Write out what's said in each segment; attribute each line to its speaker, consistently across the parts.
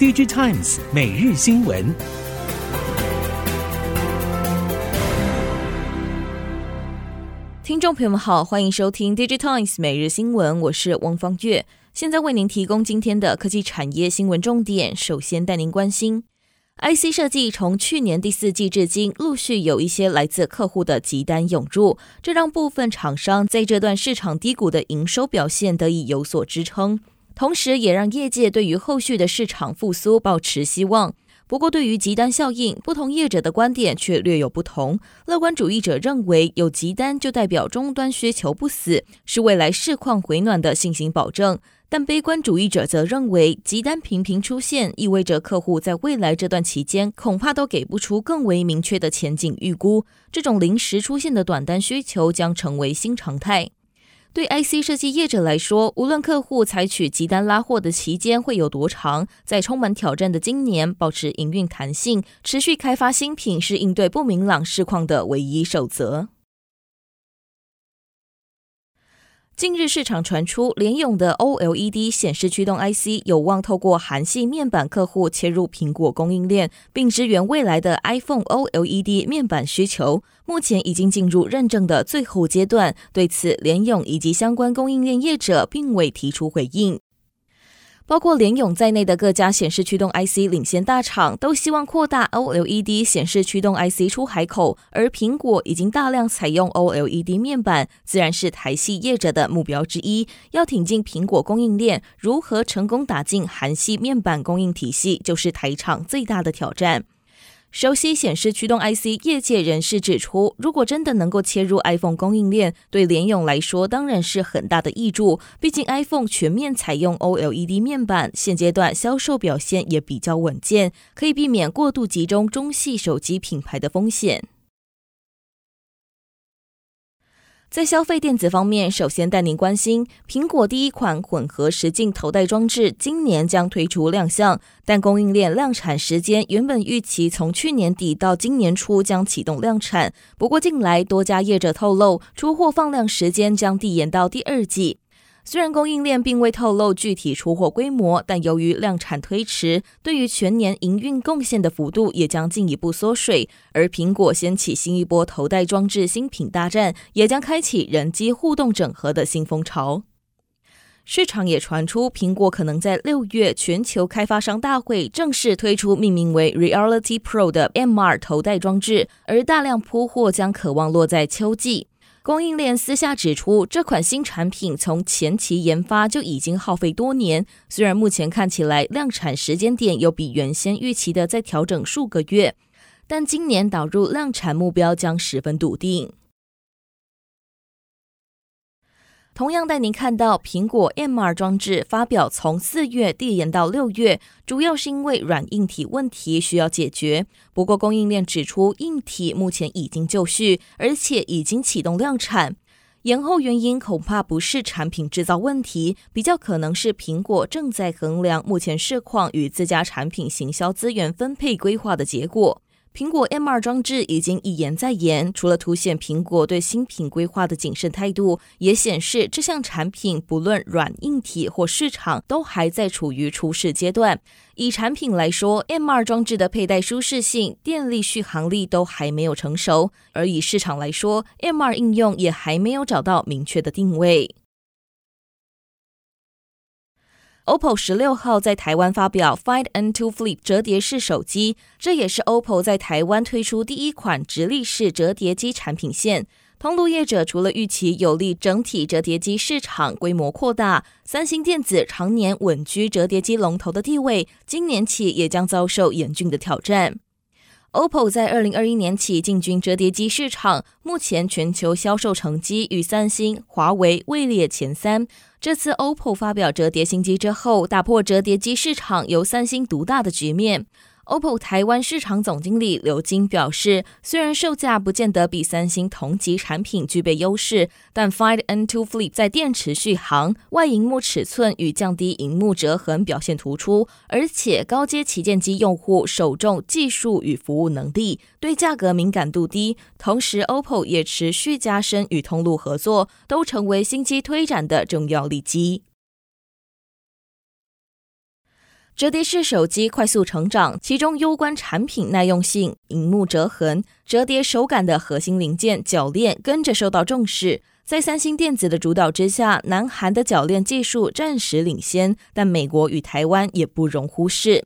Speaker 1: DigiTimes 每日新闻。
Speaker 2: 听众朋友们好，欢迎收听 DigiTimes 每日新闻，我是汪芳月，现在为您提供今天的科技产业新闻重点。首先带您关心，IC 设计从去年第四季至今，陆续有一些来自客户的急单涌入，这让部分厂商在这段市场低谷的营收表现得以有所支撑，同时也让业界对于后续的市场复苏抱持希望。不过，对于急单效应，不同业者的观点却略有不同。乐观主义者认为，有急单就代表终端需求不死，是未来市况回暖的信心保证。但悲观主义者则认为，急单频频出现，意味着客户在未来这段期间恐怕都给不出更为明确的前景预估。这种临时出现的短单需求将成为新常态。对 IC 设计业者来说，无论客户采取急单拉货的期间会有多长，在充满挑战的今年，保持营运弹性，持续开发新品是应对不明朗市况的唯一守则。近日市场传出，联咏的 OLED 显示驱动 IC 有望透过韩系面板客户切入苹果供应链，并支援未来的 iPhone OLED 面板需求。目前已经进入认证的最后阶段。对此，联咏以及相关供应链业者并未提出回应。包括联咏在内的各家显示驱动 IC 领先大厂都希望扩大 OLED 显示驱动 IC 出海口，而苹果已经大量采用 OLED 面板，自然是台系业者的目标之一。要挺进苹果供应链，如何成功打进韩系面板供应体系，就是台厂最大的挑战。熟悉显示驱动 IC 业界人士指出，如果真的能够切入 iPhone 供应链，对联咏来说当然是很大的益处。毕竟 iPhone 全面采用 OLED 面板，现阶段销售表现也比较稳健，可以避免过度集中中系手机品牌的风险。在消费电子方面，首先带您关心苹果第一款混合实境头戴装置，今年将推出亮相，但供应链量产时间原本预期从去年底到今年初将启动量产，不过近来多家业者透露，出货放量时间将递延到第二季。虽然供应链并未透露具体出货规模，但由于量产推迟，对于全年营运贡献的幅度也将进一步缩水。而苹果掀起新一波头戴装置新品大战，也将开启人机互动整合的新风潮。市场也传出，苹果可能在六月全球开发商大会正式推出命名为 Reality Pro 的 MR 头戴装置，而大量铺货将渴望落在秋季。供应链私下指出，这款新产品从前期研发就已经耗费多年。虽然目前看起来量产时间点有比原先预期的再调整数个月，但今年导入量产目标将十分笃定。同样带您看到苹果 MR 装置发表从四月递延到六月，主要是因为软硬体问题需要解决。不过供应链指出，硬体目前已经就绪，而且已经启动量产。延后原因恐怕不是产品制造问题，比较可能是苹果正在衡量目前市况与自家产品行销资源分配规划的结果。苹果 MR 装置已经一延再延，除了凸显苹果对新品规划的谨慎态度，也显示这项产品不论软硬体或市场都还在处于初试阶段。以产品来说，MR 装置的佩戴舒适性、电力续航力都还没有成熟；而以市场来说，MR 应用也还没有找到明确的定位。OPPO 十六号在台湾发表 Find N2 Flip 折叠式手机，这也是 OPPO 在台湾推出第一款直立式折叠机产品线。通路业者除了预期有利整体折叠机市场规模扩大，三星电子常年稳居折叠机龙头的地位，今年起也将遭受严峻的挑战。OPPO 在二零二一年起进军折叠机市场，目前全球销售成绩与三星、华为位列前三。这次 OPPO 发表折叠新机之后，打破折叠机市场由三星独大的局面。OPPO 台湾市场总经理刘金表示，虽然售价不见得比三星同级产品具备优势，但 Find N2 Flip 在电池续航、外荧幕尺寸与降低荧幕折痕表现突出，而且高阶旗舰机用户首重技术与服务能力，对价格敏感度低。同时，OPPO 也持续加深与通路合作，都成为新机推展的重要利基。折叠式手机快速成长，其中攸关产品耐用性、荧幕折痕、折叠手感的核心零件铰链跟着受到重视。在三星电子的主导之下，南韩的铰链技术暂时领先，但美国与台湾也不容忽视。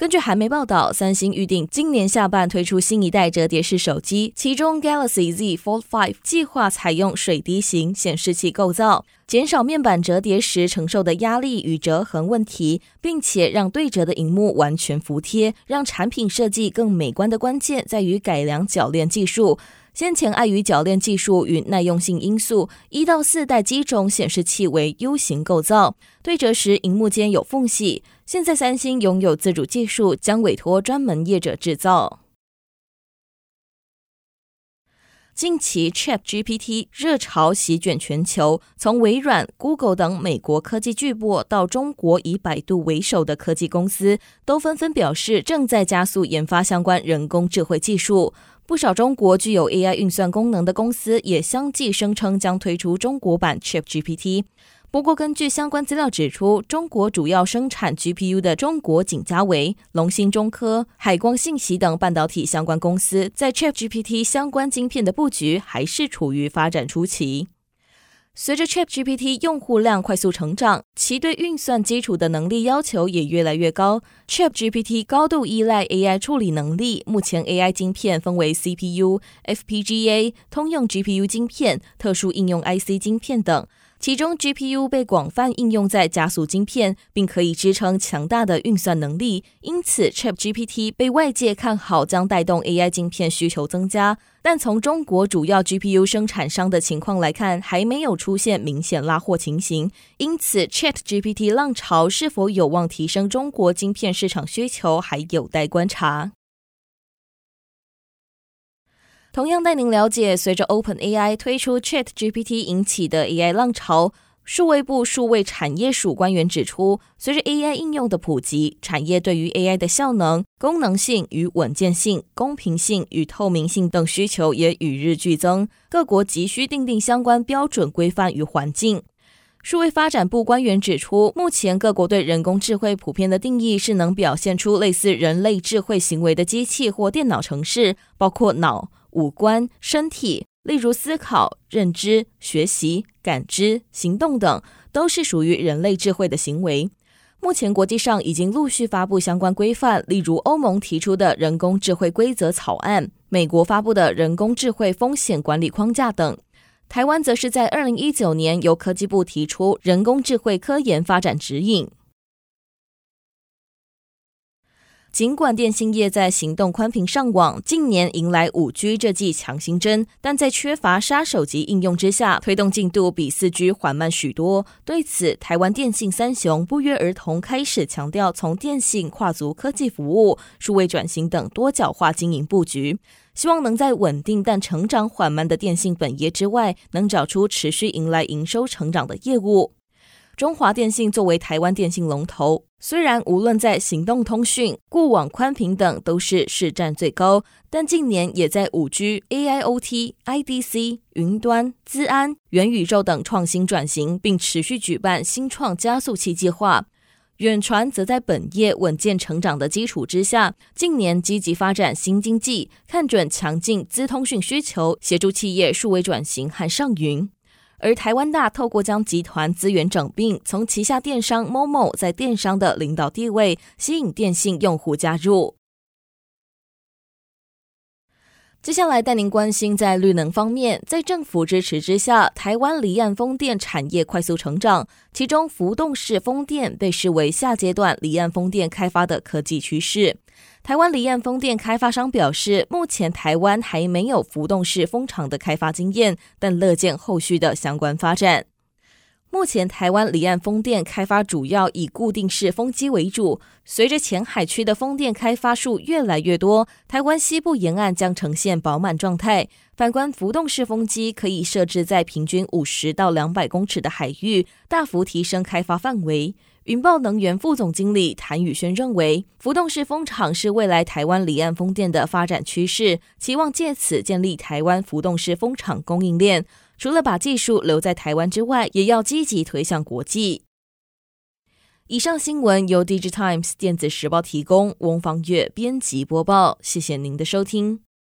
Speaker 2: 根据韩媒报道，三星预定今年下半推出新一代折叠式手机，其中 Galaxy Z Fold 5计划采用水滴型显示器构造，减少面板折叠时承受的压力与折痕问题，并且让对折的荧幕完全服帖，让产品设计更美观的关键在于改良铰链技术。先前碍于铰链技术与耐用性因素，一到四代机种显示器为 U 型构造，对折时荧幕间有缝隙。现在三星拥有自主技术，将委托专门业者制造。近期 ChatGPT 热潮席卷全球，从微软、Google 等美国科技巨擘到中国以百度为首的科技公司，都纷纷表示正在加速研发相关人工智慧技术。不少中国具有 AI 运算功能的公司也相继声称将推出中国版 ChatGPT。不过，根据相关资料指出，中国主要生产 GPU 的中国景嘉维、龙芯中科、海光信息等半导体相关公司，在 ChatGPT 相关晶片的布局还是处于发展初期。随着 ChatGPT 用户量快速成长，其对运算基础的能力要求也越来越高。ChatGPT 高度依赖 AI 处理能力，目前 AI 晶片分为 CPU、FPGA、通用 GPU 芯片、特殊应用 IC 芯片等。其中，GPU 被广泛应用在加速晶片，并可以支撑强大的运算能力。因此，ChatGPT 被外界看好将带动 AI 晶片需求增加。但从中国主要 GPU 生产商的情况来看，还没有出现明显拉货情形。因此，ChatGPT 浪潮是否有望提升中国晶片市场需求，还有待观察。同样带您了解，随着 OpenAI 推出 ChatGPT 引起的 AI 浪潮，数位部数位产业署官员指出，随着 AI 应用的普及，产业对于 AI 的效能、功能性与稳健性、公平性与透明性等需求也与日俱增，各国急需订定相关标准规范与环境。数位发展部官员指出，目前各国对人工智慧普遍的定义是能表现出类似人类智慧行为的机器或电脑程式，包括脑。五官、身体，例如思考、认知、学习、感知、行动等，都是属于人类智慧的行为。目前国际上已经陆续发布相关规范，例如欧盟提出的人工智慧规则草案，美国发布的人工智慧风险管理框架等。台湾则是在二零一九年由科技部提出人工智慧科研发展指引。尽管电信业在行动宽频上网近年迎来五 G 这剂强心针，但在缺乏杀手级应用之下，推动进度比四 G 缓慢许多。对此，台湾电信三雄不约而同开始强调从电信跨足科技服务、数位转型等多角化经营布局，希望能在稳定但成长缓慢的电信本业之外，能找出持续迎来营收成长的业务。中华电信作为台湾电信龙头，虽然无论在行动通讯、固网宽频等都是市占最高，但近年也在五 G、AIoT、IDC、云端、资安、元宇宙等创新转型，并持续举办新创加速器计划。远传则在本业稳健成长的基础之下，近年积极发展新经济，看准强劲资通讯需求，协助企业数位转型和上云。而台湾大透过将集团资源整并，从旗下电商 Momo 在电商的领导地位，吸引电信用户加入。接下来带您关心在绿能方面，在政府支持之下，台湾离岸风电产业快速成长，其中浮动式风电被视为下阶段离岸风电开发的科技趋势。台湾离岸风电开发商表示，目前台湾还没有浮动式风场的开发经验，但乐见后续的相关发展。目前台湾离岸风电开发主要以固定式风机为主，随着前海区的风电开发数越来越多，台湾西部沿岸将呈现饱满状态。反观浮动式风机，可以设置在平均五十到两百公尺的海域，大幅提升开发范围。云豹能源副总经理谭宇轩认为，浮动式风场是未来台湾离岸风电的发展趋势，期望借此建立台湾浮动式风场供应链。除了把技术留在台湾之外，也要积极推向国际。以上新闻由《Digitimes 电子时报》提供，翁方月编辑播报。谢谢您的收听。